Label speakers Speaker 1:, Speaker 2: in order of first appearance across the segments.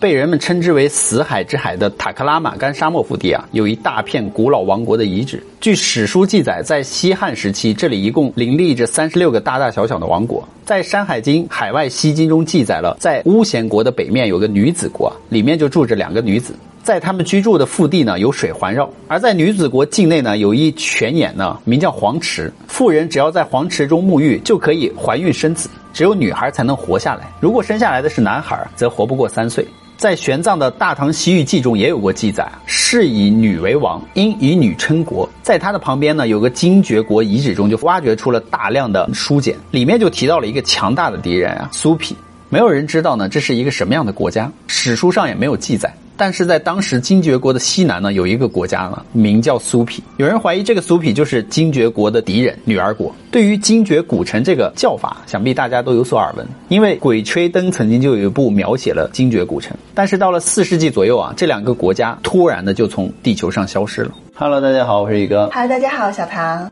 Speaker 1: 被人们称之为“死海之海”的塔克拉玛干沙漠腹地啊，有一大片古老王国的遗址。据史书记载，在西汉时期，这里一共林立着三十六个大大小小的王国。在《山海经·海外西经》中记载了，在巫咸国的北面有个女子国，里面就住着两个女子。在他们居住的腹地呢，有水环绕；而在女子国境内呢，有一泉眼呢，名叫黄池。妇人只要在黄池中沐浴，就可以怀孕生子。只有女孩才能活下来，如果生下来的是男孩，则活不过三岁。在玄奘的《大唐西域记》中也有过记载，是以女为王，因以女称国。在他的旁边呢，有个精绝国遗址中就挖掘出了大量的书简，里面就提到了一个强大的敌人啊，苏毗。没有人知道呢，这是一个什么样的国家，史书上也没有记载。但是在当时精绝国的西南呢，有一个国家呢，名叫苏毗。有人怀疑这个苏毗就是精绝国的敌人女儿国。对于精绝古城这个叫法，想必大家都有所耳闻，因为《鬼吹灯》曾经就有一部描写了精绝古城。但是到了四世纪左右啊，这两个国家突然的就从地球上消失了。Hello，大家好，我是宇哥。
Speaker 2: Hello，大家好，小唐。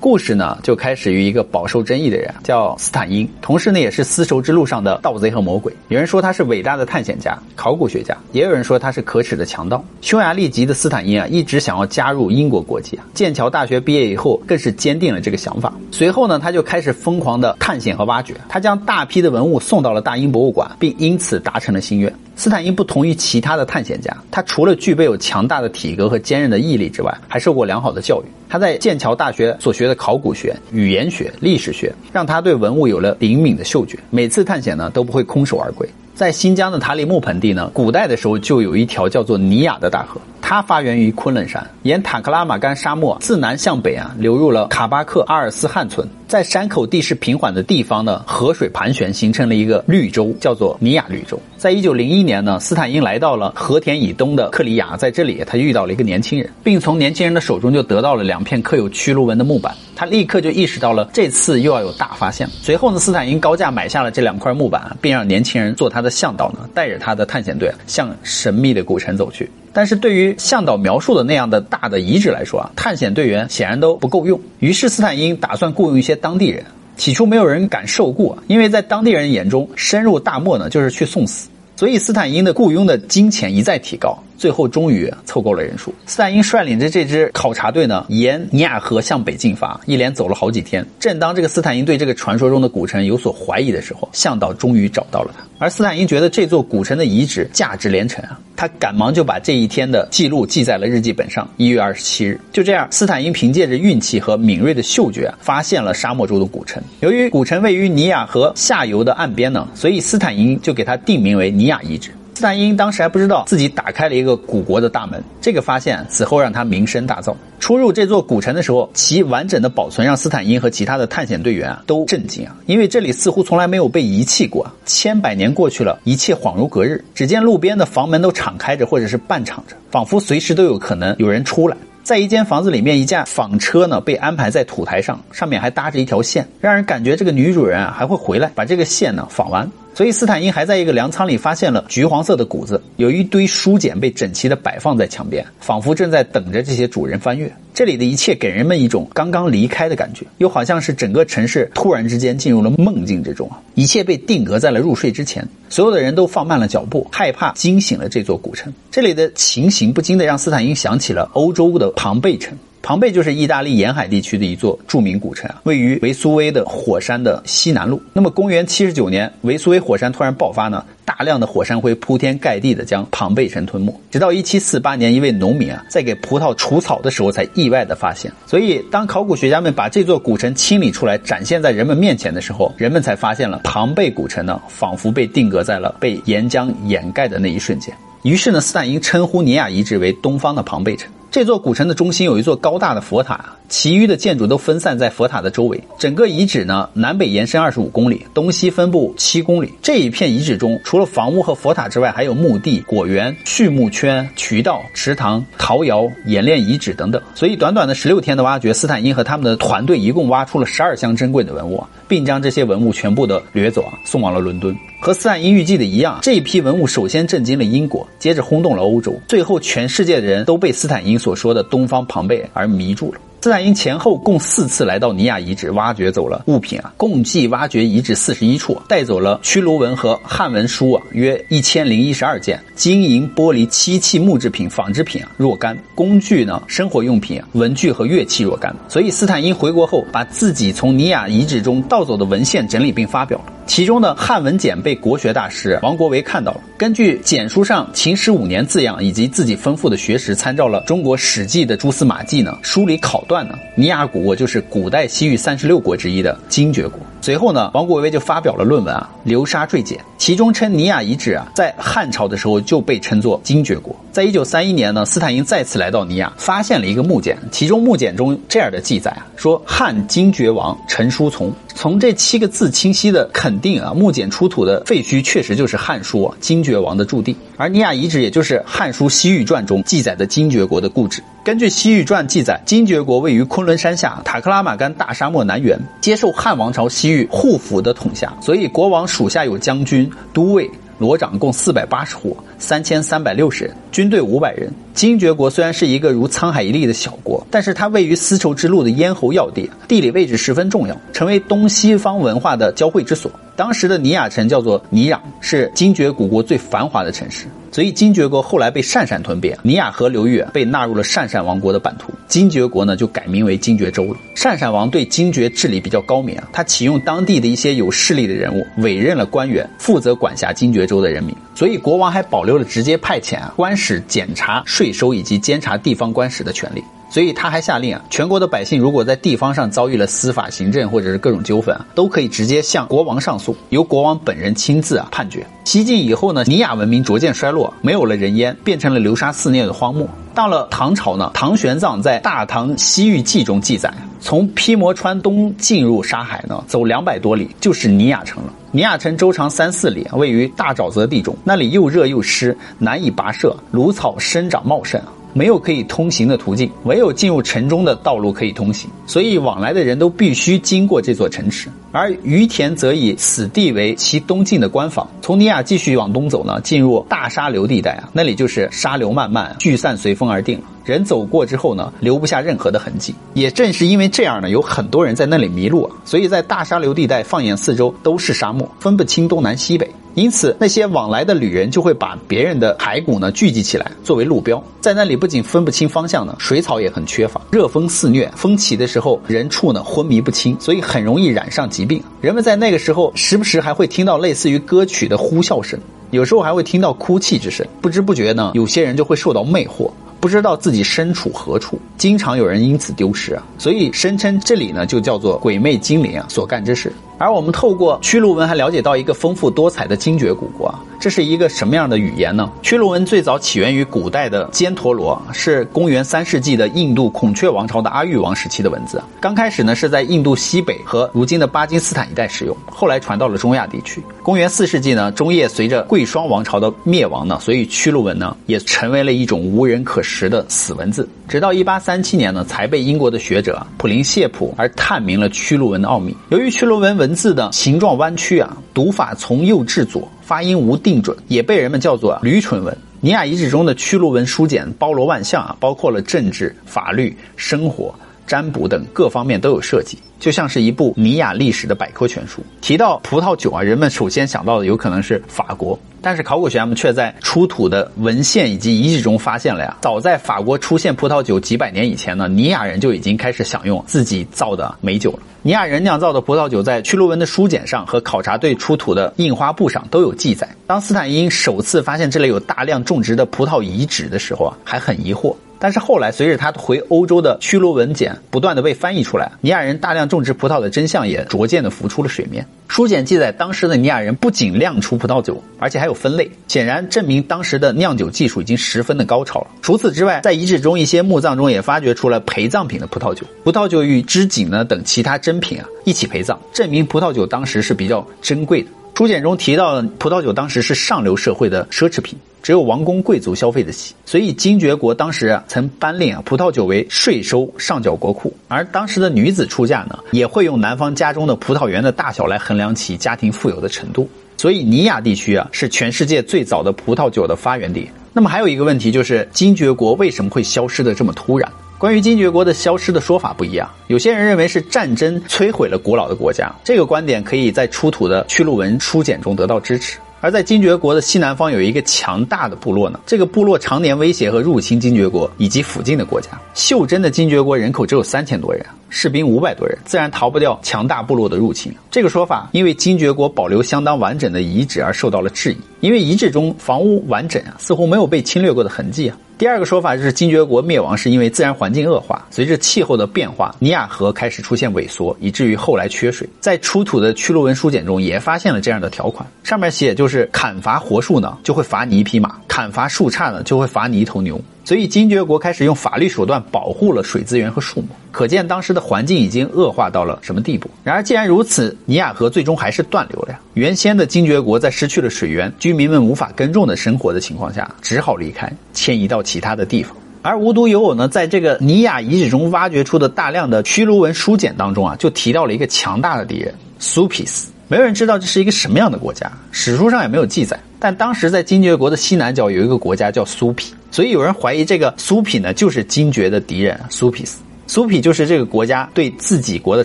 Speaker 1: 故事呢，就开始于一个饱受争议的人，叫斯坦因，同时呢，也是丝绸之路上的盗贼和魔鬼。有人说他是伟大的探险家、考古学家，也有人说他是可耻的强盗。匈牙利籍的斯坦因啊，一直想要加入英国国籍啊。剑桥大学毕业以后，更是坚定了这个想法。随后呢，他就开始疯狂的探险和挖掘。他将大批的文物送到了大英博物馆，并因此达成了心愿。斯坦因不同于其他的探险家，他除了具备有强大的体格和坚韧的毅力之外，还受过良好的教育。他在剑桥大学所学的考古学、语言学、历史学，让他对文物有了灵敏的嗅觉。每次探险呢，都不会空手而归。在新疆的塔里木盆地呢，古代的时候就有一条叫做尼雅的大河，它发源于昆仑山，沿塔克拉玛干沙漠自南向北啊，流入了卡巴克阿尔斯汉村。在山口地势平缓的地方呢，河水盘旋，形成了一个绿洲，叫做尼亚绿洲。在一九零一年呢，斯坦因来到了和田以东的克里亚，在这里他遇到了一个年轻人，并从年轻人的手中就得到了两片刻有屈卢纹的木板。他立刻就意识到了这次又要有大发现。随后呢，斯坦因高价买下了这两块木板，并让年轻人做他的向导呢，带着他的探险队向神秘的古城走去。但是对于向导描述的那样的大的遗址来说啊，探险队员显然都不够用。于是斯坦因打算雇佣一些当地人。起初没有人敢受雇，因为在当地人眼中，深入大漠呢就是去送死。所以斯坦因的雇佣的金钱一再提高。最后终于凑够了人数。斯坦因率领着这支考察队呢，沿尼亚河向北进发，一连走了好几天。正当这个斯坦因对这个传说中的古城有所怀疑的时候，向导终于找到了他。而斯坦因觉得这座古城的遗址价值连城啊，他赶忙就把这一天的记录记在了日记本上。一月二十七日，就这样，斯坦因凭借着运气和敏锐的嗅觉，发现了沙漠中的古城。由于古城位于尼亚河下游的岸边呢，所以斯坦因就给它定名为尼亚遗址。斯坦因当时还不知道自己打开了一个古国的大门，这个发现此后让他名声大噪。出入这座古城的时候，其完整的保存让斯坦因和其他的探险队员啊都震惊啊，因为这里似乎从来没有被遗弃过。千百年过去了，一切恍如隔日。只见路边的房门都敞开着，或者是半敞着，仿佛随时都有可能有人出来。在一间房子里面，一架纺车呢被安排在土台上，上面还搭着一条线，让人感觉这个女主人啊还会回来把这个线呢纺完。所以斯坦因还在一个粮仓里发现了橘黄色的谷子，有一堆书简被整齐的摆放在墙边，仿佛正在等着这些主人翻阅。这里的一切给人们一种刚刚离开的感觉，又好像是整个城市突然之间进入了梦境之中啊！一切被定格在了入睡之前，所有的人都放慢了脚步，害怕惊醒了这座古城。这里的情形不禁的让斯坦因想起了欧洲的庞贝城。庞贝就是意大利沿海地区的一座著名古城啊，位于维苏威的火山的西南麓。那么，公元七十九年，维苏威火山突然爆发呢，大量的火山灰铺天盖地的将庞贝城吞没。直到一七四八年，一位农民啊，在给葡萄除草的时候，才意外的发现。所以，当考古学家们把这座古城清理出来，展现在人们面前的时候，人们才发现了庞贝古城呢，仿佛被定格在了被岩浆掩盖的那一瞬间。于是呢，斯坦因称呼尼亚遗址为东方的庞贝城。这座古城的中心有一座高大的佛塔，其余的建筑都分散在佛塔的周围。整个遗址呢，南北延伸二十五公里，东西分布七公里。这一片遗址中，除了房屋和佛塔之外，还有墓地、果园、畜牧圈、渠道、池塘、陶窑、冶炼遗址等等。所以，短短的十六天的挖掘，斯坦因和他们的团队一共挖出了十二箱珍贵的文物，并将这些文物全部的掠走啊，送往了伦敦。和斯坦因预计的一样，这一批文物首先震惊了英国，接着轰动了欧洲，最后全世界的人都被斯坦因所说的东方庞贝而迷住了。斯坦因前后共四次来到尼亚遗址，挖掘走了物品啊，共计挖掘遗址四十一处，带走了屈卢文和汉文书啊，约一千零一十二件，金银玻璃漆器木制品、纺织品啊若干，工具呢、生活用品、文具和乐器若干。所以斯坦因回国后，把自己从尼亚遗址中盗走的文献整理并发表了。其中的汉文简被国学大师王国维看到了，根据简书上秦始五年字样以及自己丰富的学识，参照了中国史记的蛛丝马迹呢，梳理考断呢，尼亚古国就是古代西域三十六国之一的精绝国。随后呢，王国维就发表了论文啊，《流沙坠简》，其中称尼雅遗址啊，在汉朝的时候就被称作精绝国。在一九三一年呢，斯坦因再次来到尼雅，发现了一个木简，其中木简中这样的记载啊，说汉精绝王陈叔从。从这七个字清晰的肯定啊，木简出土的废墟确实就是《汉书》啊精绝王的驻地，而尼亚遗址也就是《汉书·西域传》中记载的精绝国的故址。根据《西域传》记载，精绝国位于昆仑山下塔克拉玛干大沙漠南缘，接受汉王朝西域护府的统辖，所以国王属下有将军、都尉。罗长共四百八十户，三千三百六十人，军队五百人。精绝国虽然是一个如沧海一粟的小国，但是它位于丝绸之路的咽喉要地，地理位置十分重要，成为东西方文化的交汇之所。当时的尼亚城叫做尼壤，是精绝古国最繁华的城市。所以精绝国后来被鄯善吞并，尼亚河流域被纳入了鄯善王国的版图，精绝国呢就改名为精绝州了。鄯善王对精绝治理比较高明啊，他启用当地的一些有势力的人物，委任了官员负责管辖精绝州的人民。所以国王还保留了直接派遣啊官使检查税收以及监察地方官时的权利。所以他还下令啊，全国的百姓如果在地方上遭遇了司法、行政或者是各种纠纷啊，都可以直接向国王上诉，由国王本人亲自啊判决。西晋以后呢，尼亚文明逐渐衰落，没有了人烟，变成了流沙肆虐的荒漠。到了唐朝呢，唐玄奘在《大唐西域记》中记载，从披摩川东进入沙海呢，走两百多里就是尼亚城了。尼亚城周长三四里，位于大沼泽地中，那里又热又湿，难以跋涉，芦草生长茂盛。没有可以通行的途径，唯有进入城中的道路可以通行，所以往来的人都必须经过这座城池。而于田则以此地为其东进的官坊。从尼亚继续往东走呢，进入大沙流地带啊，那里就是沙流漫漫，聚散随风而定。人走过之后呢，留不下任何的痕迹。也正是因为这样呢，有很多人在那里迷路啊，所以在大沙流地带放眼四周都是沙漠，分不清东南西北。因此，那些往来的旅人就会把别人的骸骨呢聚集起来作为路标，在那里不仅分不清方向呢，水草也很缺乏，热风肆虐，风起的时候人畜呢昏迷不清，所以很容易染上疾病。人们在那个时候时不时还会听到类似于歌曲的呼啸声，有时候还会听到哭泣之声，不知不觉呢，有些人就会受到魅惑。不知道自己身处何处，经常有人因此丢失啊，所以声称这里呢就叫做鬼魅精灵啊所干之事。而我们透过屈鹿文还了解到一个丰富多彩的精绝古国啊，这是一个什么样的语言呢？屈卢文最早起源于古代的犍陀罗，是公元三世纪的印度孔雀王朝的阿育王时期的文字。刚开始呢是在印度西北和如今的巴基斯坦一带使用，后来传到了中亚地区。公元四世纪呢，中叶随着贵霜王朝的灭亡呢，所以屈卢文呢也成为了一种无人可识的死文字。直到一八三七年呢，才被英国的学者普林谢普而探明了屈卢文的奥秘。由于屈卢文文字的形状弯曲啊，读法从右至左，发音无定准，也被人们叫做驴唇文。尼亚遗址中的屈卢文书简包罗万象啊，包括了政治、法律、生活、占卜等各方面都有涉及，就像是一部尼亚历史的百科全书。提到葡萄酒啊，人们首先想到的有可能是法国。但是考古学家们却在出土的文献以及遗址中发现了呀，早在法国出现葡萄酒几百年以前呢，尼亚人就已经开始享用自己造的美酒了。尼亚人酿造的葡萄酒在屈卢文的书简上和考察队出土的印花布上都有记载。当斯坦因首次发现这里有大量种植的葡萄遗址的时候啊，还很疑惑。但是后来随着他回欧洲的屈卢文简不断的被翻译出来，尼亚人大量种植葡萄的真相也逐渐的浮出了水面。书简记载，当时的尼亚人不仅酿出葡萄酒，而且还有分类，显然证明当时的酿酒技术已经十分的高超了。除此之外，在遗址中一些墓葬中也发掘出了陪葬品的葡萄酒，葡萄酒与织锦呢等其他珍品啊一起陪葬，证明葡萄酒当时是比较珍贵的。书简中提到，葡萄酒当时是上流社会的奢侈品。只有王公贵族消费得起，所以精绝国当时啊曾颁令啊葡萄酒为税收上缴国库，而当时的女子出嫁呢也会用男方家中的葡萄园的大小来衡量其家庭富有的程度，所以尼亚地区啊是全世界最早的葡萄酒的发源地。那么还有一个问题就是精绝国为什么会消失的这么突然？关于精绝国的消失的说法不一样，有些人认为是战争摧毁了古老的国家，这个观点可以在出土的屈鹿文书简中得到支持。而在精绝国的西南方有一个强大的部落呢，这个部落常年威胁和入侵精绝国以及附近的国家。袖珍的精绝国人口只有三千多人，士兵五百多人，自然逃不掉强大部落的入侵。这个说法因为精绝国保留相当完整的遗址而受到了质疑，因为遗址中房屋完整啊，似乎没有被侵略过的痕迹啊。第二个说法就是精绝国灭亡是因为自然环境恶化，随着气候的变化，尼亚河开始出现萎缩，以至于后来缺水。在出土的屈鹿文书简中也发现了这样的条款，上面写就是砍伐活树呢就会罚你一匹马，砍伐树杈呢就会罚你一头牛。所以精绝国开始用法律手段保护了水资源和树木，可见当时的环境已经恶化到了什么地步。然而既然如此，尼亚河最终还是断流了呀。原先的精绝国在失去了水源、居民们无法耕种的生活的情况下，只好离开，迁移到其他的地方。而无独有偶呢，在这个尼亚遗址中挖掘出的大量的屈卢文书简当中啊，就提到了一个强大的敌人苏皮斯。没有人知道这是一个什么样的国家，史书上也没有记载。但当时在精绝国的西南角有一个国家叫苏皮，所以有人怀疑这个苏皮呢就是精绝的敌人苏皮斯。苏皮就是这个国家对自己国的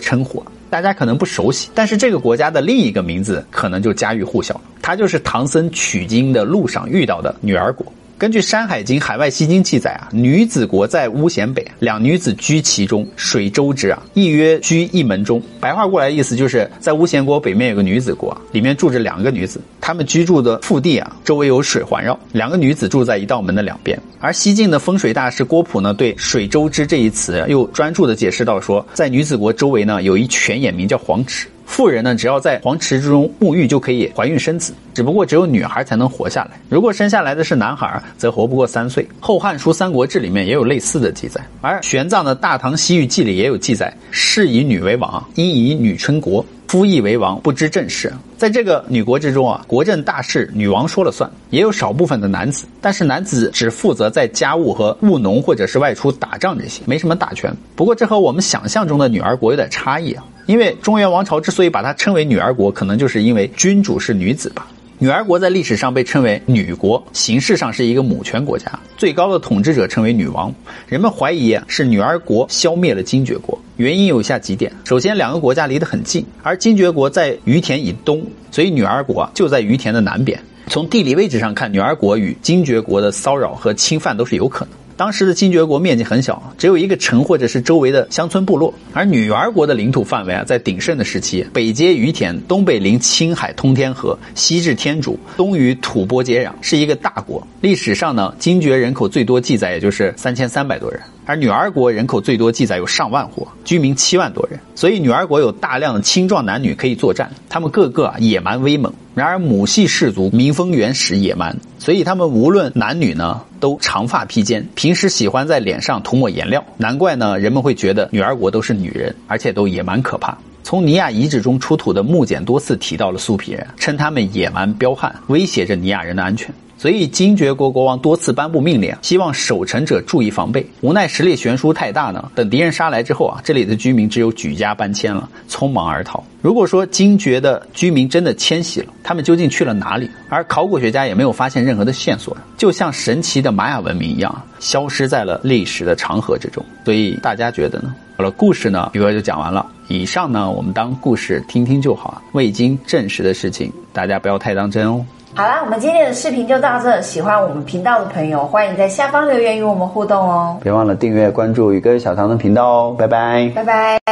Speaker 1: 称呼，大家可能不熟悉，但是这个国家的另一个名字可能就家喻户晓，它就是唐僧取经的路上遇到的女儿国。根据《山海经·海外西经》记载啊，女子国在巫咸北，两女子居其中，水周之啊，亦曰居一门中。白话过来的意思就是在巫咸国北面有个女子国，里面住着两个女子，她们居住的腹地啊，周围有水环绕，两个女子住在一道门的两边。而西晋的风水大师郭璞呢，对“水周之”这一词又专注的解释到说，在女子国周围呢，有一泉眼名叫黄池。妇人呢，只要在黄池之中沐浴就可以怀孕生子，只不过只有女孩才能活下来。如果生下来的是男孩，则活不过三岁。《后汉书·三国志》里面也有类似的记载，而玄奘的《大唐西域记》里也有记载：是以女为王，因以女称国。夫亦为王，不知政事。在这个女国之中啊，国政大事女王说了算，也有少部分的男子，但是男子只负责在家务和务农，或者是外出打仗这些，没什么大权。不过这和我们想象中的女儿国有点差异啊。因为中原王朝之所以把它称为女儿国，可能就是因为君主是女子吧。女儿国在历史上被称为女国，形式上是一个母权国家，最高的统治者称为女王。人们怀疑是女儿国消灭了精绝国，原因有下几点：首先，两个国家离得很近，而精绝国在于田以东，所以女儿国就在于田的南边。从地理位置上看，女儿国与精绝国的骚扰和侵犯都是有可能。当时的精绝国面积很小，只有一个城或者是周围的乡村部落。而女儿国的领土范围啊，在鼎盛的时期，北接于田，东北临青海通天河，西至天竺，东与吐蕃接壤，是一个大国。历史上呢，精绝人口最多记载也就是三千三百多人，而女儿国人口最多记载有上万户，居民七万多人。所以女儿国有大量的青壮男女可以作战，他们个个野蛮威猛。然而母系氏族民风原始野蛮，所以他们无论男女呢，都长发披肩，平时喜欢在脸上涂抹颜料。难怪呢，人们会觉得女儿国都是女人，而且都野蛮可怕。从尼亚遗址中出土的木简多次提到了苏皮人，称他们野蛮彪悍，威胁着尼亚人的安全。所以精绝国国王多次颁布命令，希望守城者注意防备。无奈实力悬殊太大呢，等敌人杀来之后啊，这里的居民只有举家搬迁了，匆忙而逃。如果说精绝的居民真的迁徙了，他们究竟去了哪里？而考古学家也没有发现任何的线索，就像神奇的玛雅文明一样，消失在了历史的长河之中。所以大家觉得呢？好了，故事呢，宇哥就讲完了。以上呢，我们当故事听听就好，未经证实的事情，大家不要太当真哦。
Speaker 2: 好啦，我们今天的视频就到这。喜欢我们频道的朋友，欢迎在下方留言与我们互动哦。
Speaker 1: 别忘了订阅关注宇哥小唐的频道哦，拜拜，
Speaker 2: 拜拜。